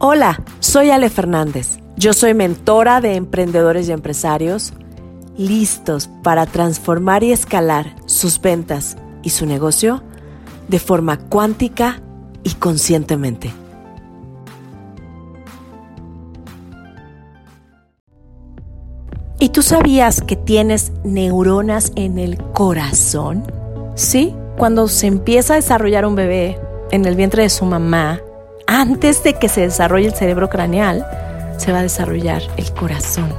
Hola, soy Ale Fernández. Yo soy mentora de emprendedores y empresarios listos para transformar y escalar sus ventas y su negocio de forma cuántica y conscientemente. ¿Y tú sabías que tienes neuronas en el corazón? Sí, cuando se empieza a desarrollar un bebé en el vientre de su mamá, antes de que se desarrolle el cerebro craneal, se va a desarrollar el corazón.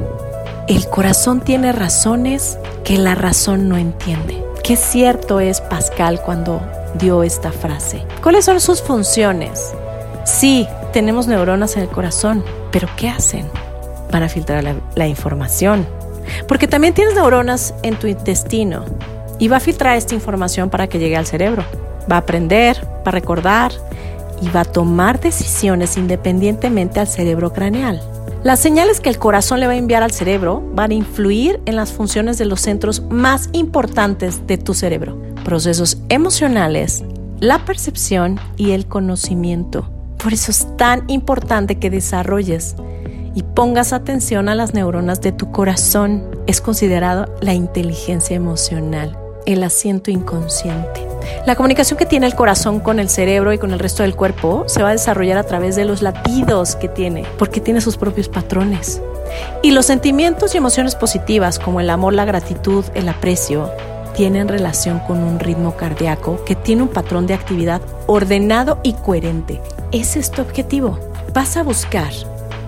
El corazón tiene razones que la razón no entiende. Qué cierto es Pascal cuando dio esta frase. ¿Cuáles son sus funciones? Sí, tenemos neuronas en el corazón, pero ¿qué hacen? Van a filtrar la, información. Porque también tienes neuronas en tu intestino y va a filtrar esta información para que llegue al cerebro. Va a aprender, va a recordar y va a tomar decisiones independientemente al cerebro craneal. Las señales que el corazón le va a enviar al cerebro van a influir en las funciones de los centros más importantes de tu cerebro, procesos emocionales, la percepción y el conocimiento. Por eso es tan importante que desarrolles y pongas atención a las neuronas de tu corazón. Es considerado la inteligencia emocional, el asiento inconsciente. La comunicación que tiene el corazón con el cerebro y con el resto del cuerpo se va a desarrollar a través de los latidos que tiene, porque tiene sus propios patrones. Y los sentimientos y emociones positivas como el amor, la gratitud, el aprecio, tienen relación con un ritmo cardíaco que tiene un patrón de actividad ordenado y coherente. Ese es tu objetivo. Vas a buscar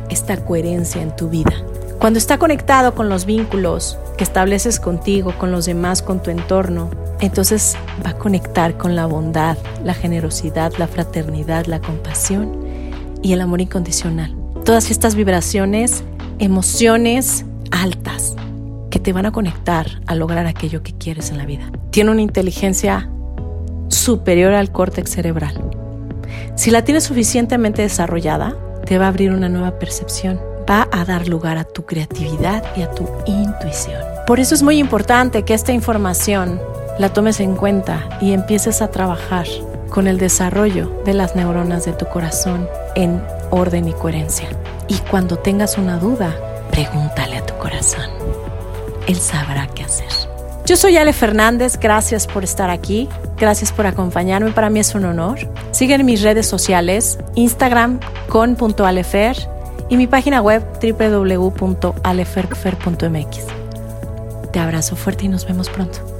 esta coherencia en tu vida. Cuando está conectado con los vínculos que estableces contigo, con los demás, con tu entorno, entonces va a conectar con la bondad, la generosidad, la fraternidad, la compasión y el amor incondicional. Todas estas vibraciones, emociones altas que te van a conectar a lograr aquello que quieres en la vida. Tiene una inteligencia superior al córtex cerebral. Si la tienes suficientemente desarrollada, te va a abrir una nueva percepción, va a dar lugar a tu creatividad y a tu intuición. Por eso es muy importante que esta información la tomes en cuenta y empieces a trabajar con el desarrollo de las neuronas de tu corazón en orden y coherencia. Y cuando tengas una duda, pregúntale a tu corazón. Él sabrá qué hacer. Yo soy Ale Fernández, gracias por estar aquí, gracias por acompañarme, para mí es un honor. Sigue en mis redes sociales, Instagram con .alefer y mi página web www.aleferfer.mx. Te abrazo fuerte y nos vemos pronto.